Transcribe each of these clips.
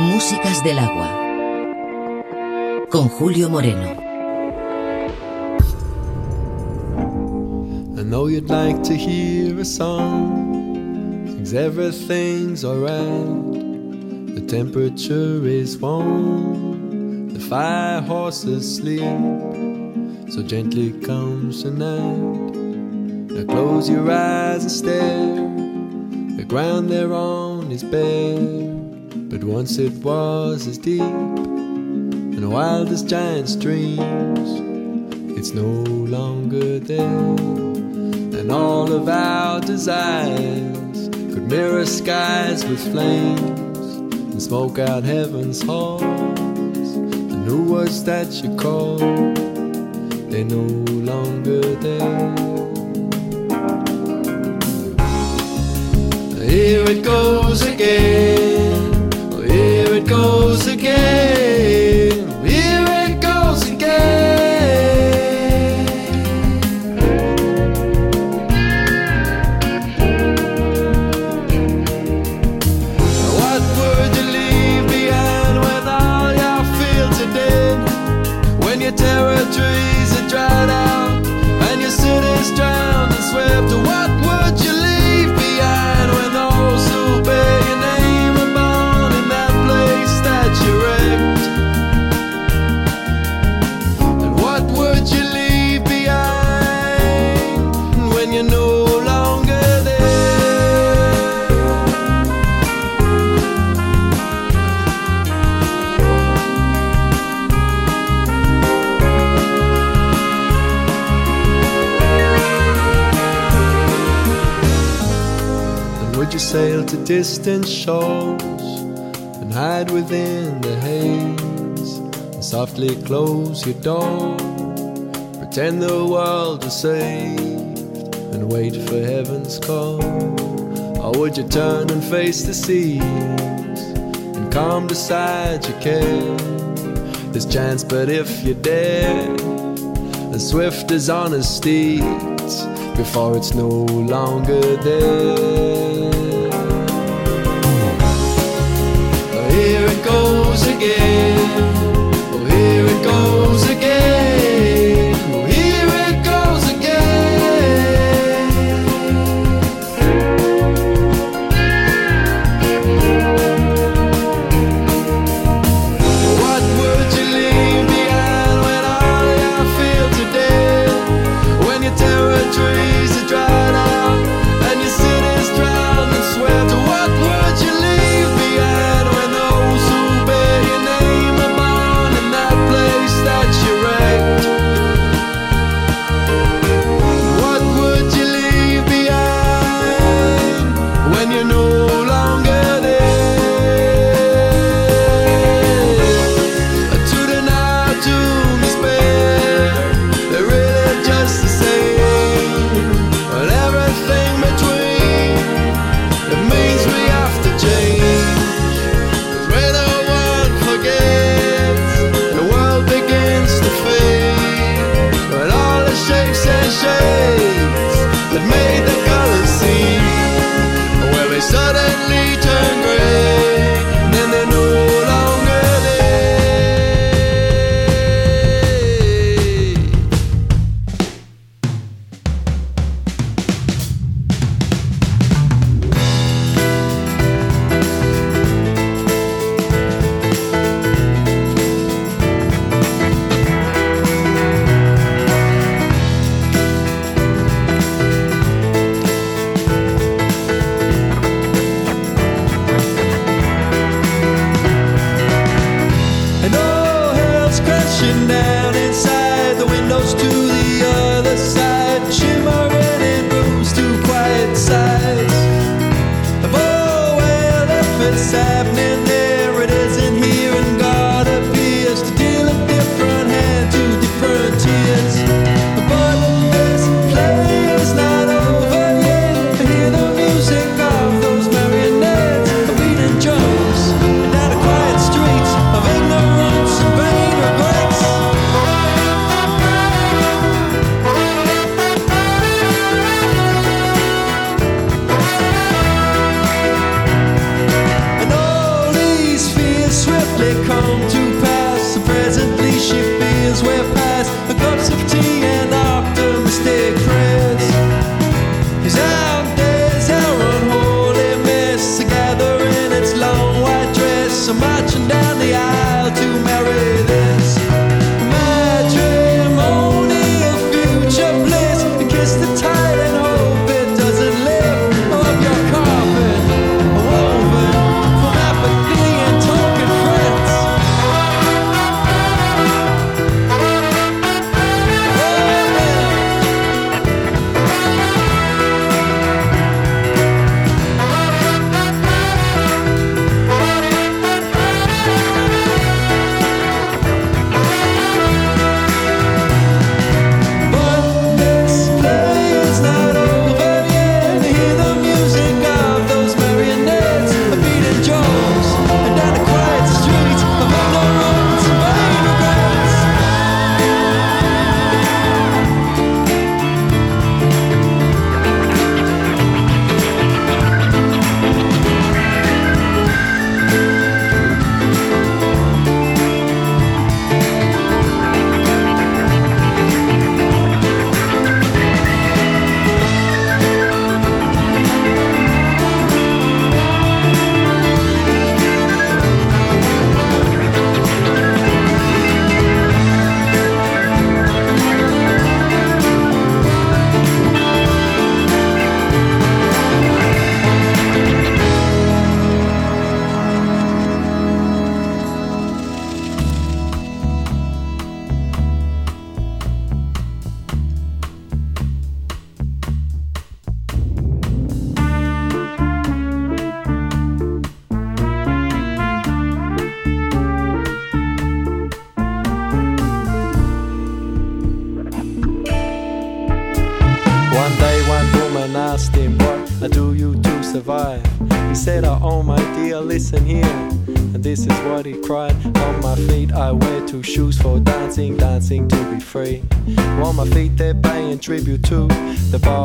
Músicas del agua. Con Julio Moreno. I know you'd like to hear a song. Thinks everything's alright. The temperature is warm. The fire horses sleep. So gently comes the night. Now close your eyes and stare. The ground they're on is bare. But once it was as deep and wild as giant's dreams, it's no longer there. And all of our desires could mirror skies with flames and smoke out heaven's halls. And who was that you called? They're no longer there. Here it goes again goes again. Would you sail to distant shores and hide within the haze and softly close your door? Pretend the world is saved and wait for heaven's call. Or would you turn and face the seas and calm decide you care? There's chance, but if you dare, as swift as steed before it's no longer there. Goes again.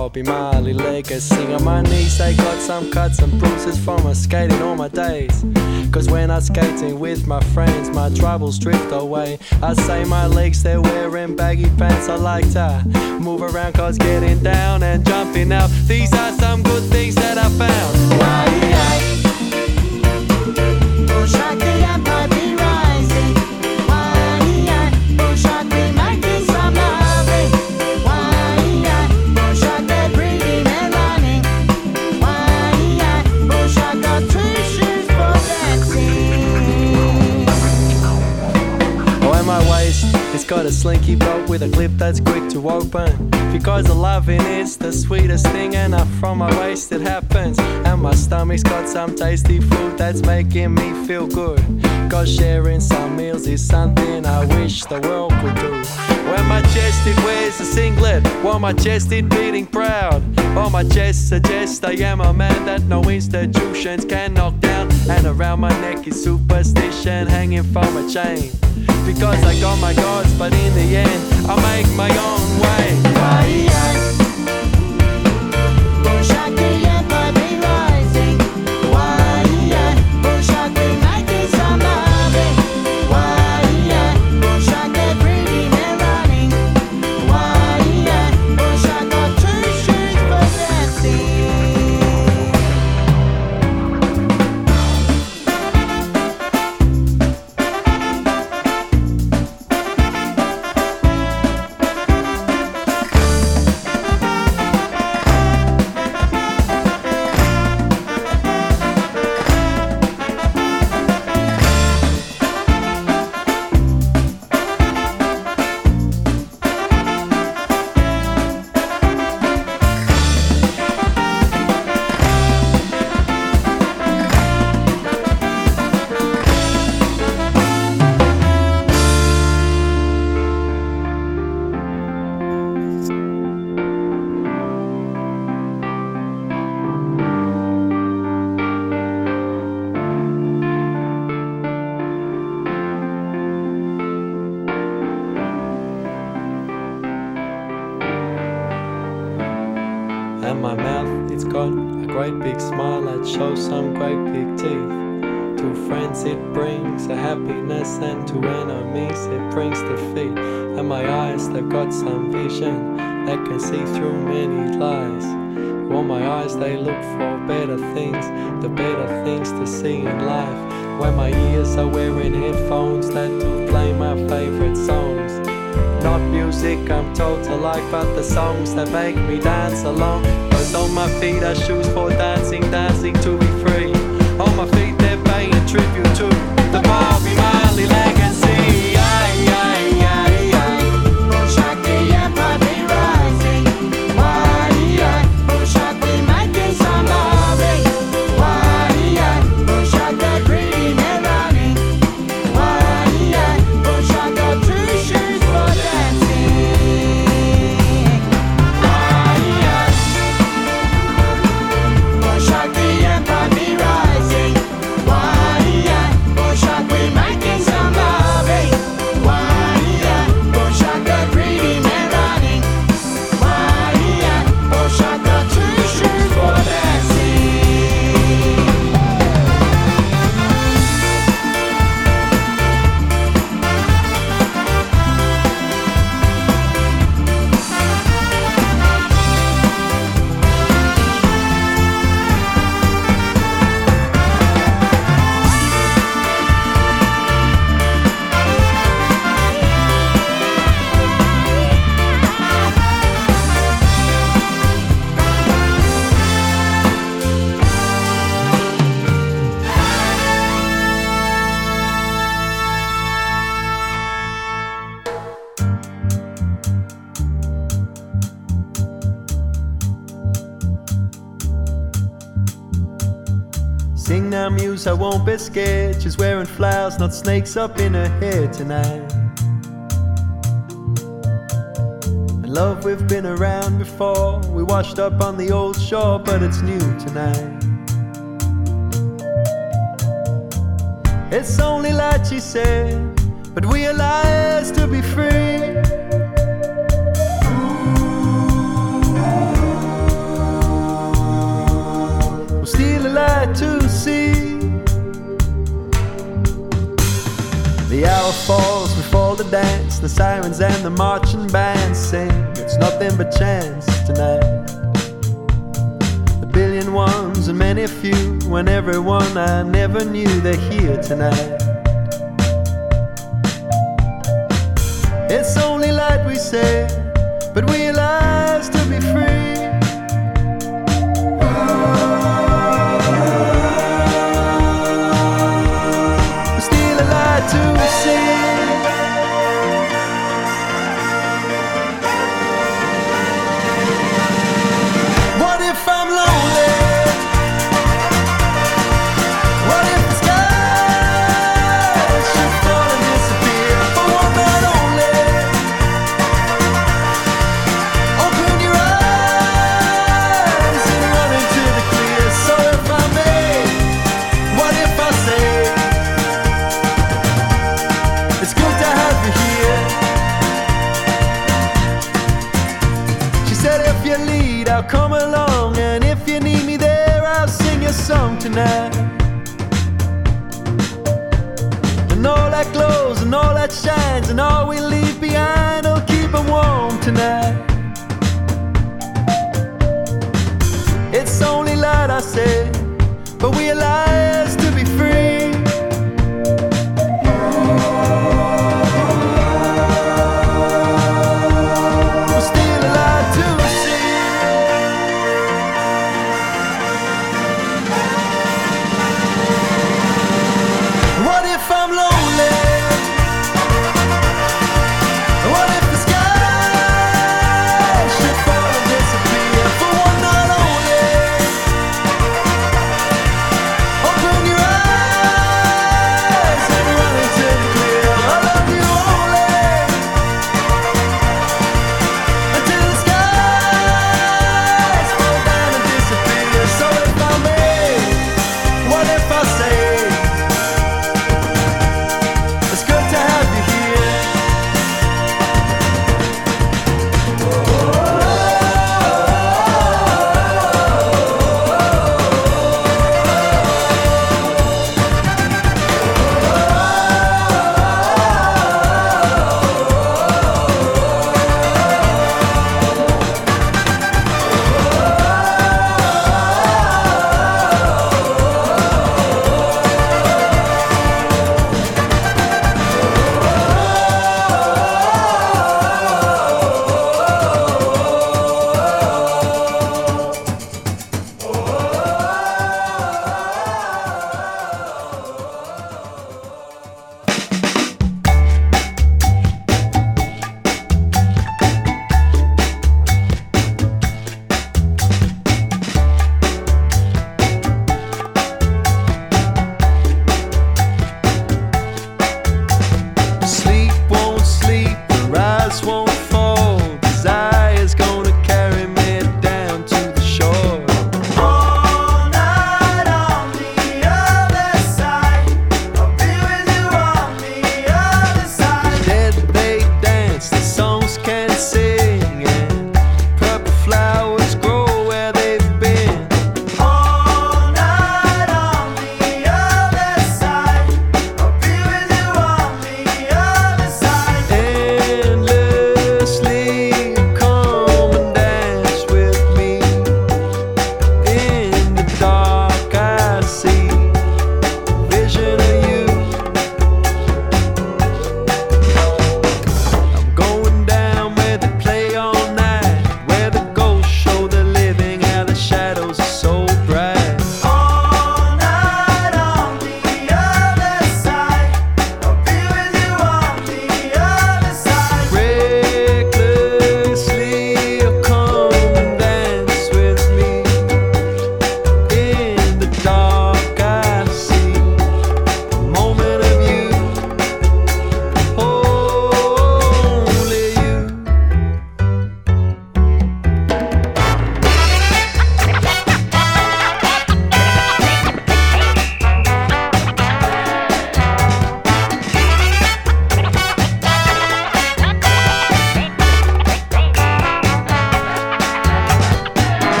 Bobby Marley legacy. On my knees, they got some cuts and bruises from my skating all my days. Cause when I'm skating with my friends, my troubles drift away. I say my legs, they're wearing baggy pants. I like to move around, cause getting down and jumping out. These are some good things that I found. Got a slinky belt with a clip that's quick to open. Because the loving is the sweetest thing, and up from my waist it happens. And my stomach's got some tasty food that's making me feel good. Cause sharing some meals is something I wish the world could do. When my chest it wears a singlet, while my chest it beating proud. On my chest suggests I am a man that no institutions can knock down. And around my neck is superstition hanging from a chain. Because I got my gods, but in the end, I make my own way. not snakes up in her hair tonight. And love, we've been around before. We washed up on the old shore, but it's new tonight. It's only light, she said, but we are liars to be free. Ooh. We're still alive to see. dance, the sirens and the marching bands sing. It's nothing but chance tonight. A billion ones and many few, when everyone I never knew they're here tonight. It's only light we say, but we lie.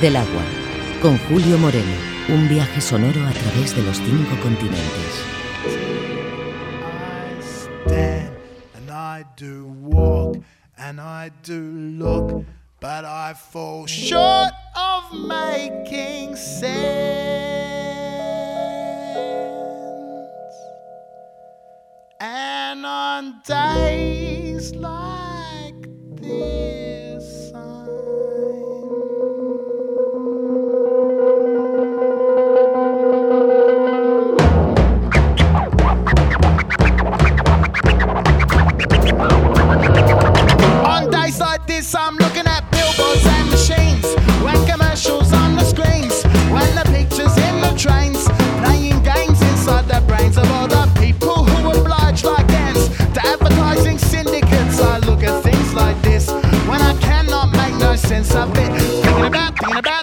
Del agua, con Julio Moreno, un viaje sonoro a través de los cinco continentes. I stand and I do walk and I do look, but I fall short of making sense. And on days like this, I'm looking at billboards and machines. When commercials on the screens, when the pictures in the trains, playing games inside the brains of all the people who oblige like ants to advertising syndicates. I look at things like this when I cannot make no sense of it. Thinking about, thinking about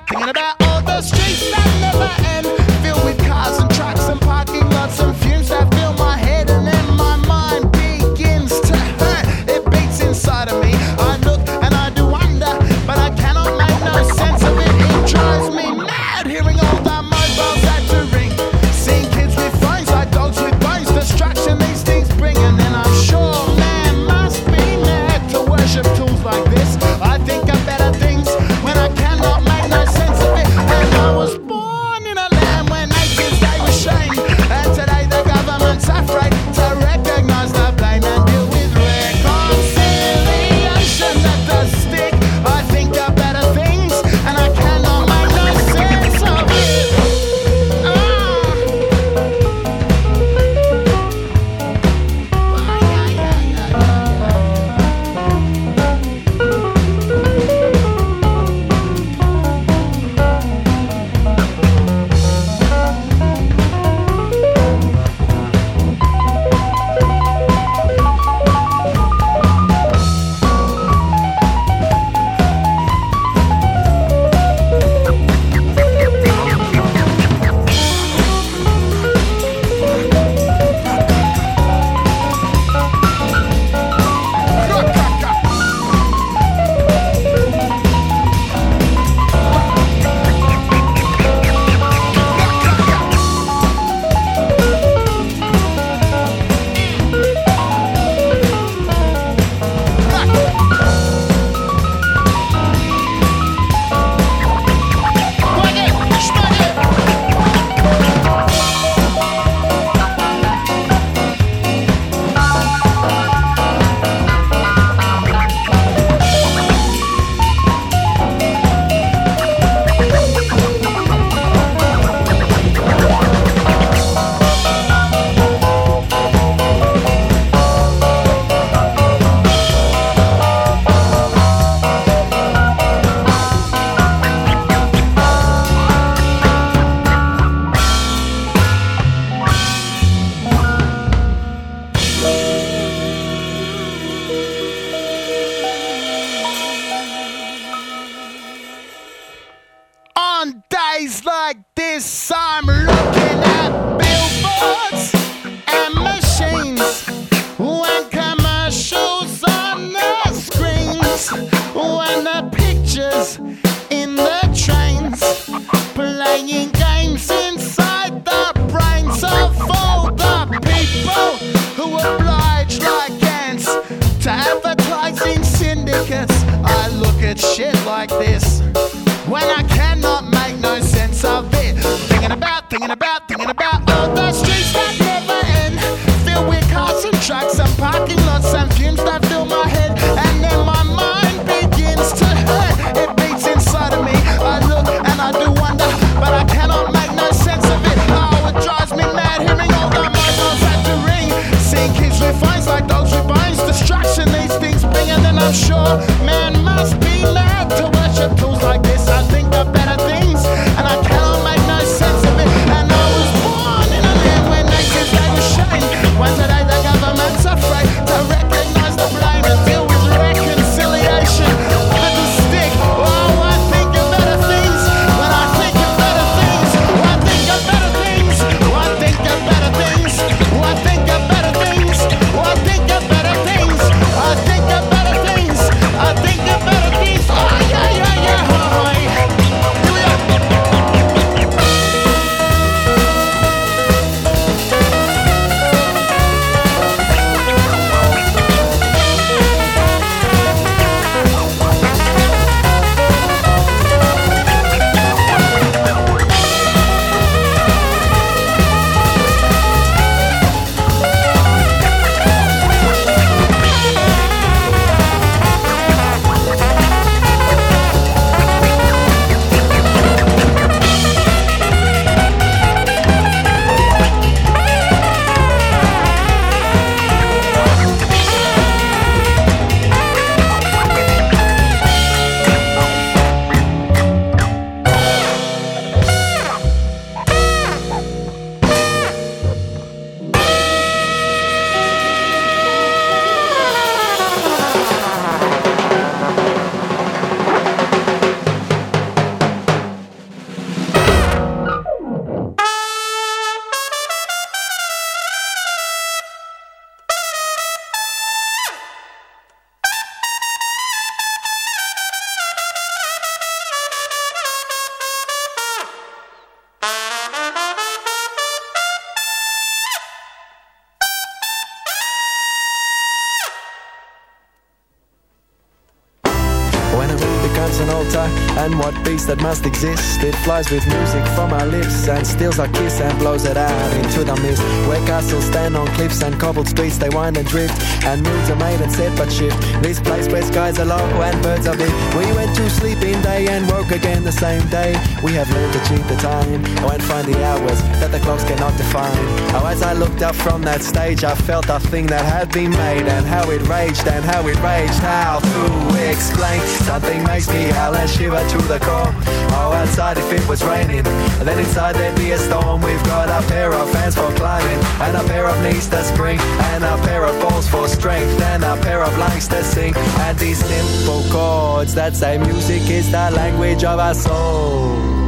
the pictures in the trains, playing games inside the brains of all the people who oblige like ants to advertising syndicates. I look at shit like this With music and steals our kiss and blows it out into the mist. Where castles stand on cliffs and cobbled streets, they wind and drift, and moods are made and set but shift. This place where skies are low and birds are big. We went to sleep in day and woke again the same day. We have learned to cheat the time, and find the hours that the clocks cannot define. Oh, as I looked up from that stage, I felt a thing that had been made, and how it raged, and how it raged. How to explain? Something makes me howl and shiver to the core. Oh, outside if it was raining, then inside there'd be a storm. We've got a pair of hands for climbing, and a pair of knees to spring, and a pair of balls for strength, and a pair of lungs to sing. And these simple chords that say music is the language of our soul.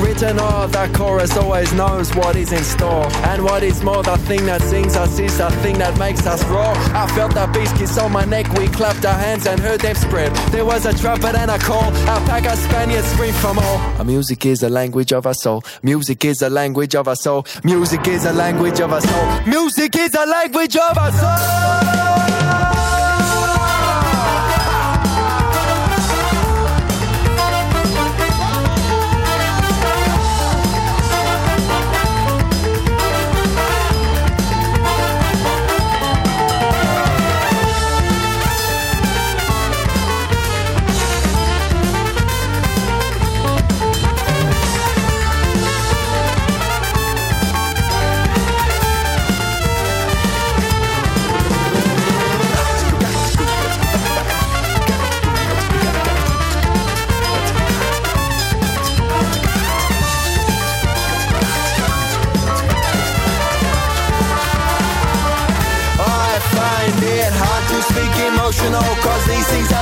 Written or the chorus always knows what is in store. And what is more the thing that sings us is the thing that makes us roar I felt that beast kiss on my neck we clapped our hands and heard them spread. There was a trumpet and a call a pack of Spaniards from all our music is the language of our soul. Music is the language of our soul. Music is the language of our soul. Music is the language of our soul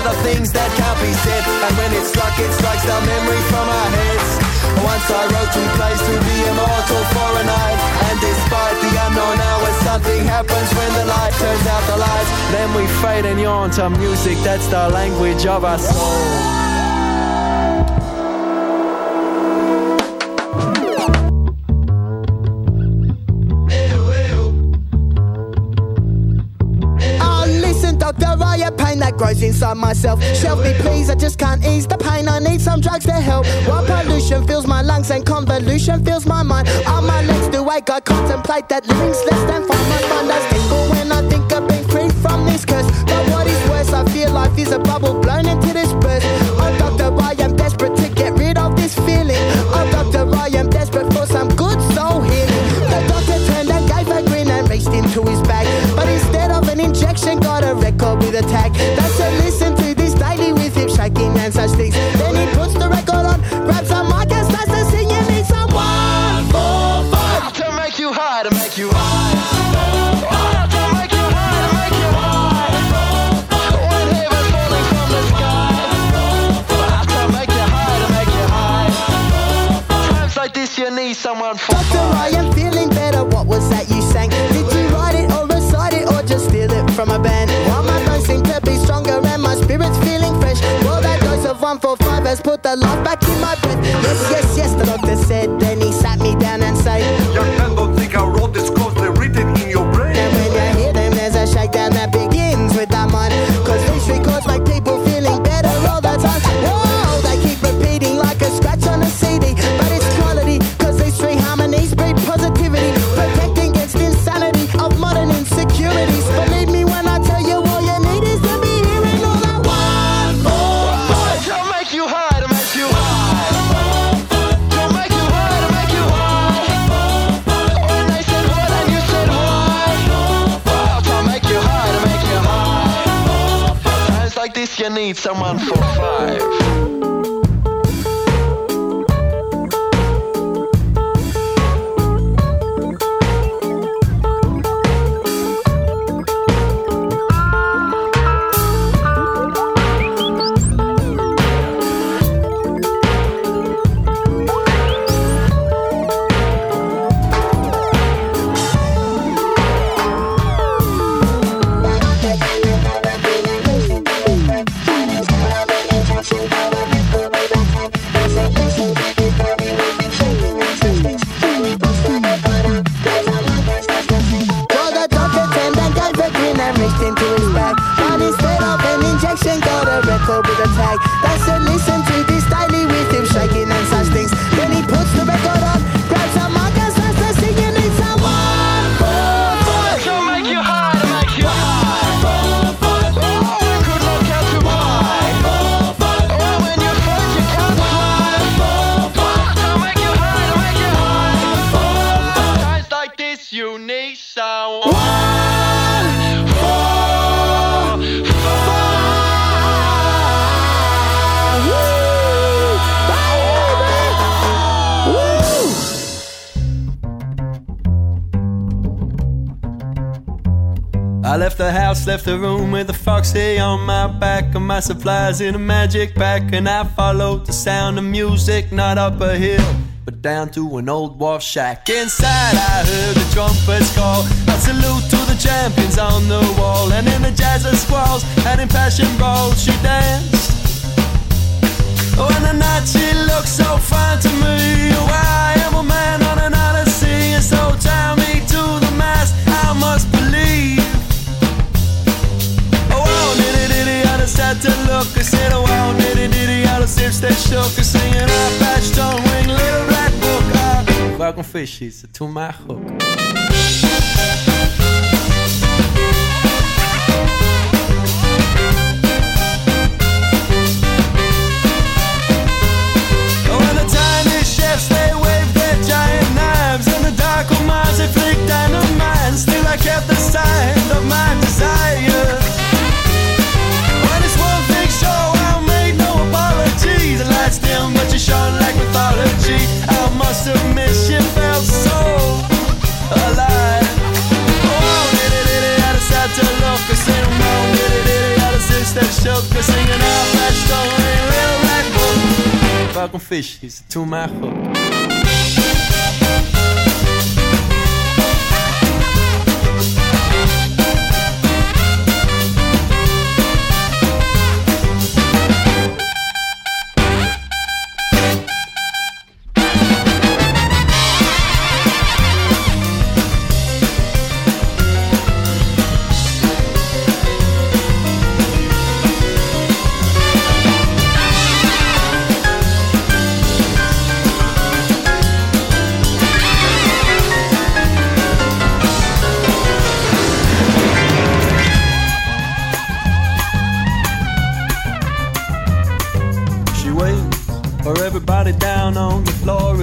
the things that can't be said And when it's struck, it strikes the memory from our heads Once I wrote two plays to be immortal for a night And despite the unknown hours something happens when the light turns out the lights. Then we fade and yawn to music, that's the language of our soul. Inside myself. Shelf me, please, I just can't ease the pain. I need some drugs to help. While pollution fills my lungs and convolution fills my mind. All my legs do I contemplate that living's less than fun. My fun has put the love back in my someone for back and my supplies in a magic pack. And I followed the sound of music, not up a hill, but down to an old wharf shack. Inside, I heard the trumpets call. A salute to the champions on the wall. And in the jazz of squalls and in passion brawls, she danced. Oh, and the night she looked so fine to me. Oh, to look. I said, oh, wow, I just if they shook. I wing, little black book. Ah. Welcome fishies to my hook. And the chefs, they waved their giant knives. And the dark minds, they dynamite. Still, I kept the sign of my desire. Dim, shone like mythology. I must admit, she felt so alive. Oh, diddy diddy, I had to look. I said, no, diddy diddy, I six that shook. I singing out that stone, little black book. Fucking fish, he's to my hook.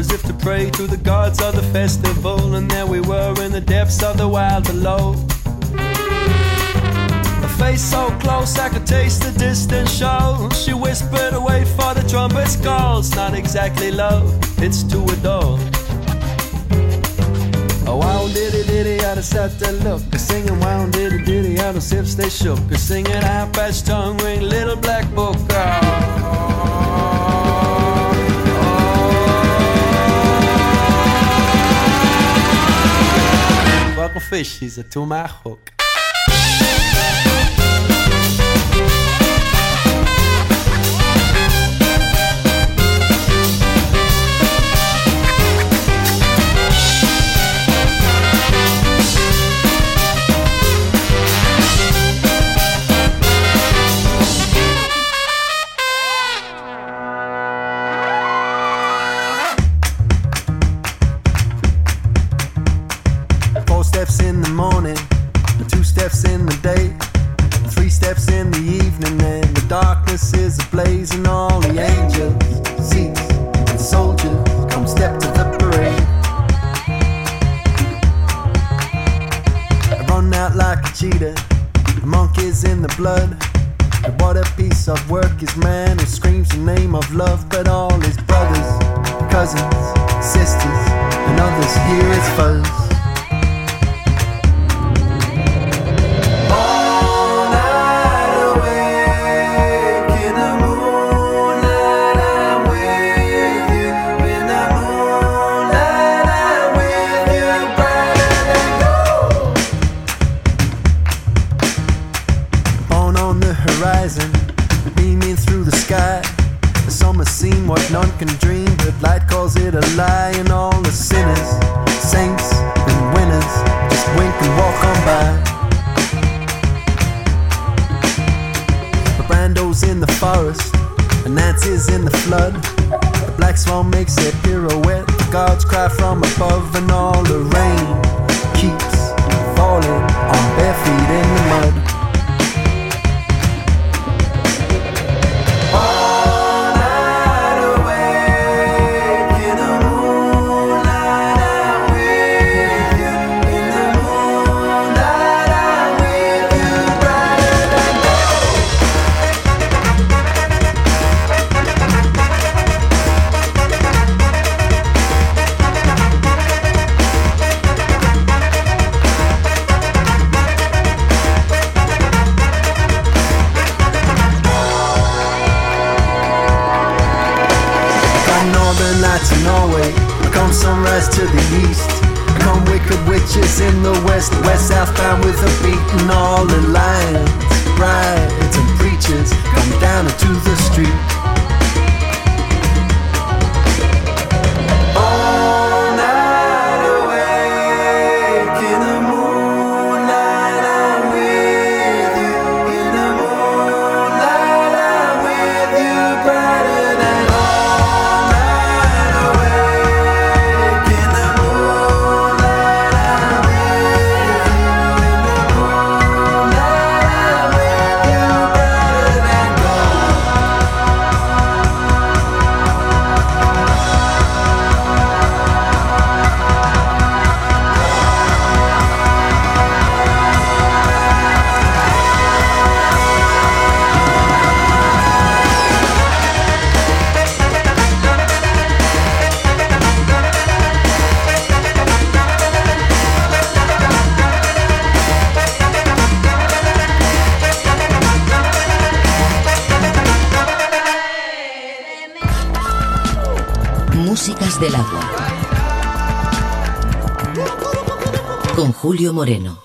as if to pray to the gods of the festival. And there we were in the depths of the wild below. A face so close I could taste the distant show. She whispered away for the trumpet's call. It's not exactly love, it's to adore. Oh, wow, diddy diddy, I just had to look. A singing wow, diddy diddy, I don't sips they shook. A singing high patch tongue ring, little black book girl. fish, he's a tomahawk. windows in the forest, the Nancy's in the flood. The black swan makes a pirouette, the gods cry from above, and all the rain keeps falling on bare feet in the mud. Con Julio Moreno.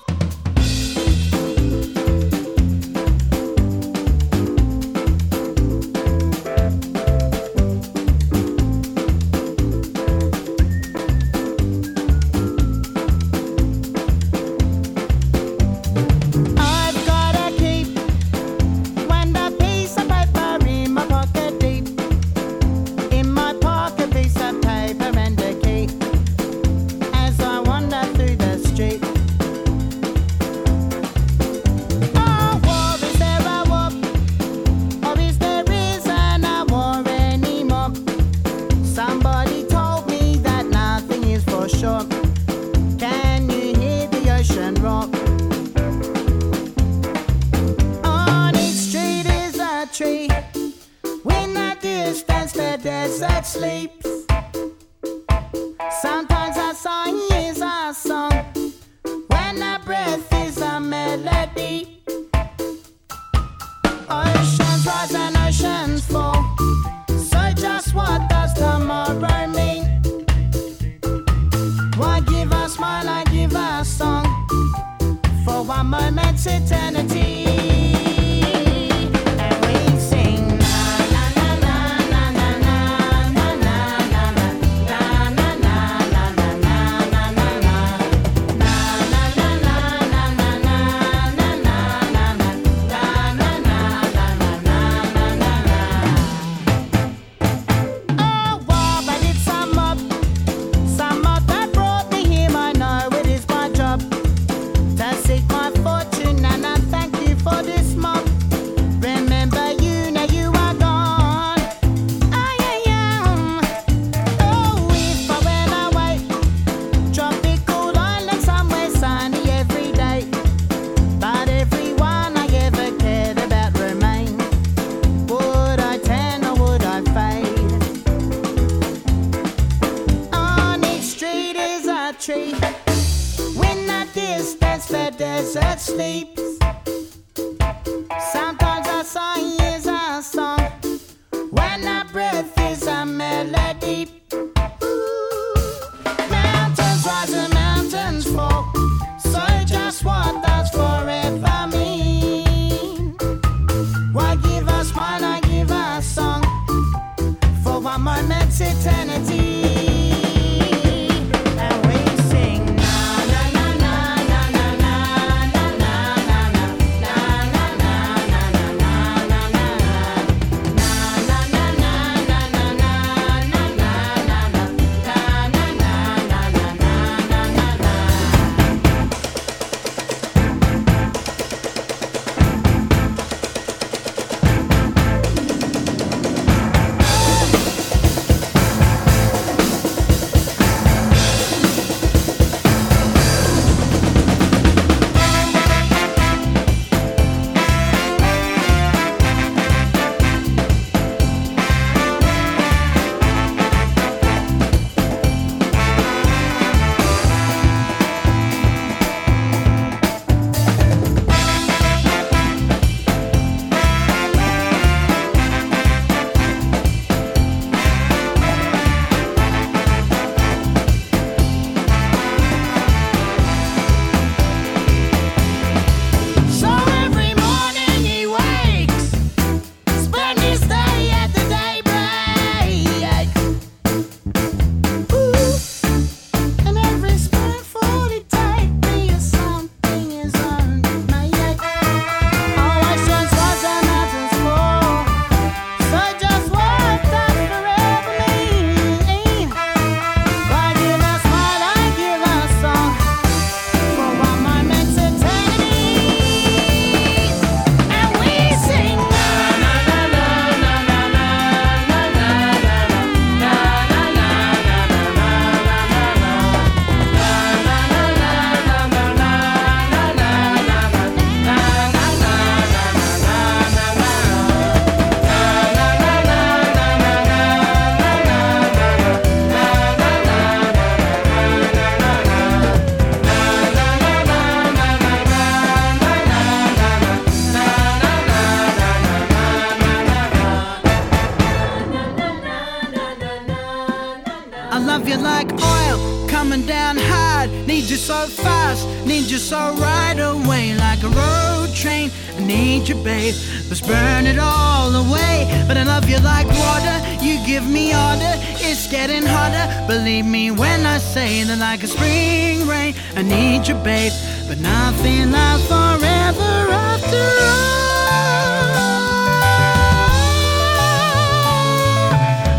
Let's burn it all away. But I love you like water, you give me order. It's getting hotter. Believe me when I say that, like a spring rain, I need you, babe. But nothing lasts forever after all.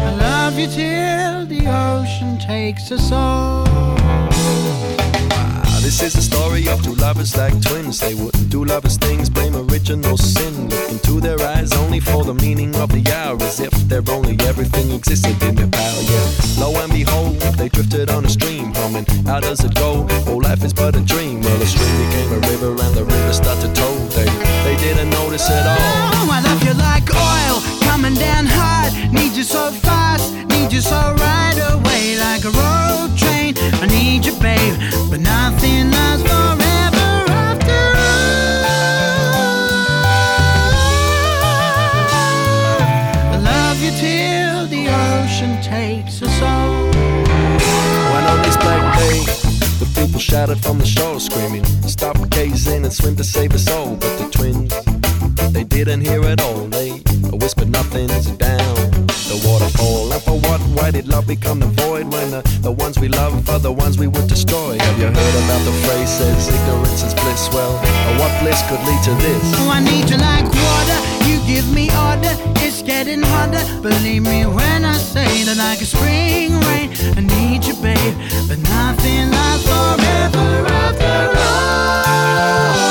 I love you till the ocean takes us all. This is a story of two lovers like twins. They wouldn't do lovers things, blame original sin. Look into their eyes only for the meaning of the hour, as if their only everything existed in their power. Yeah, lo and behold, they drifted on a stream, humming. How does it go? Oh, life is but a dream. Well, the stream became a river, and the river started to tow. They they didn't notice at all. Oh, I love you like oil coming down hard. Need you so fast, need you so right away, like a road train. I need you, babe, but nothing lasts forever after all. I love you till the ocean takes us all. When on this black day, the people shouted from the shore, screaming, Stop gazing and swim to save us all. But the twins, they didn't hear it all. They whispered, Nothing's down. The waterfall, and for what? Why did love become the void when the, the ones we love are the ones we would destroy? Have you heard about the phrase says ignorance is bliss? Well, what bliss could lead to this? Oh, I need you like water. You give me order. It's getting harder. Believe me when I say that like a spring rain. I need you, babe, but nothing lasts forever after all.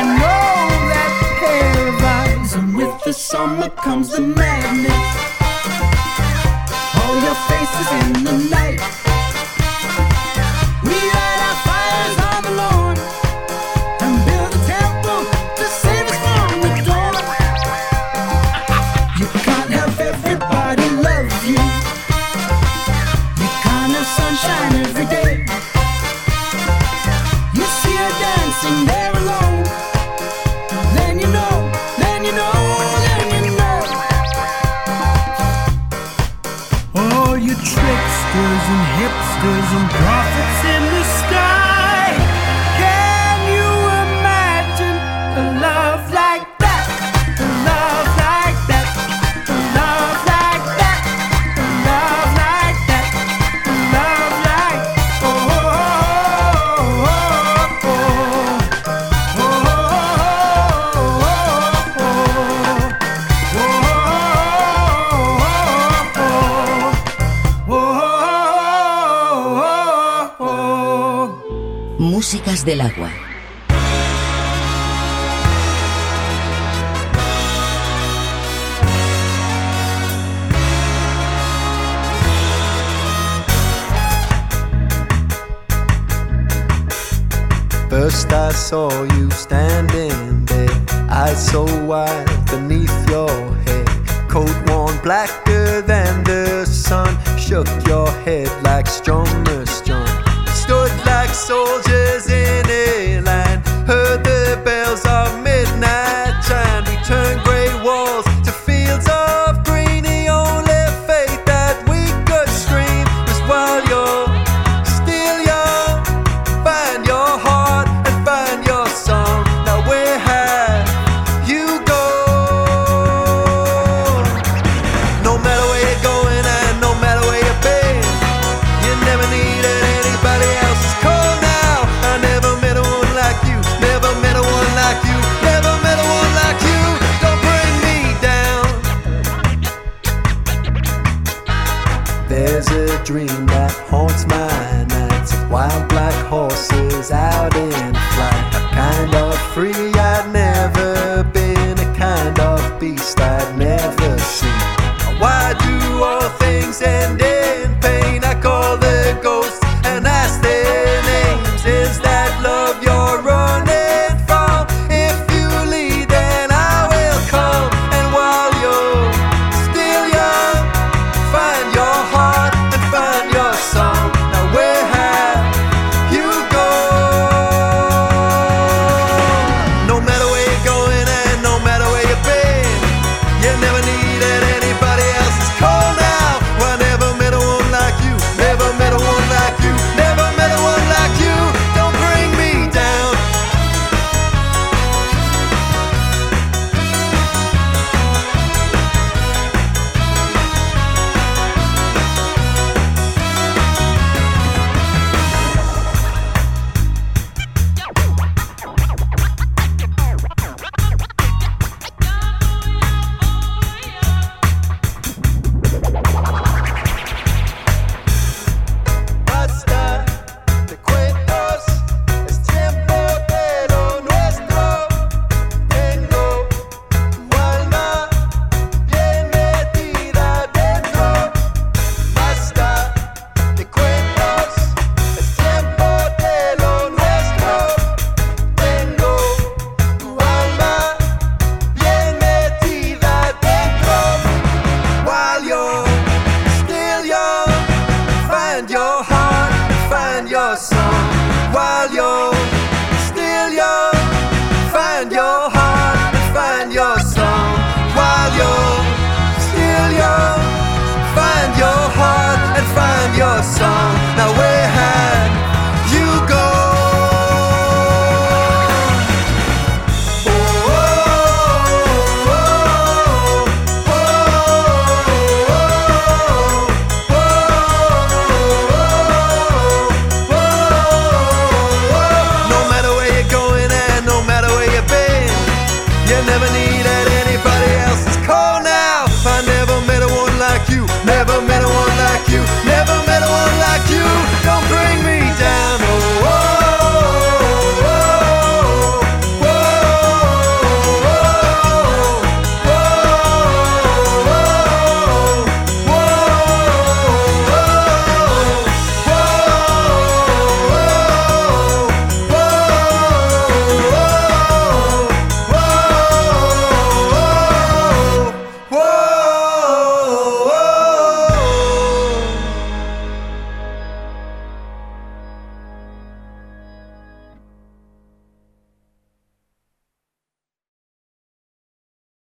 I know that pair of eyes, and with the summer comes the madness. All your faces in the night.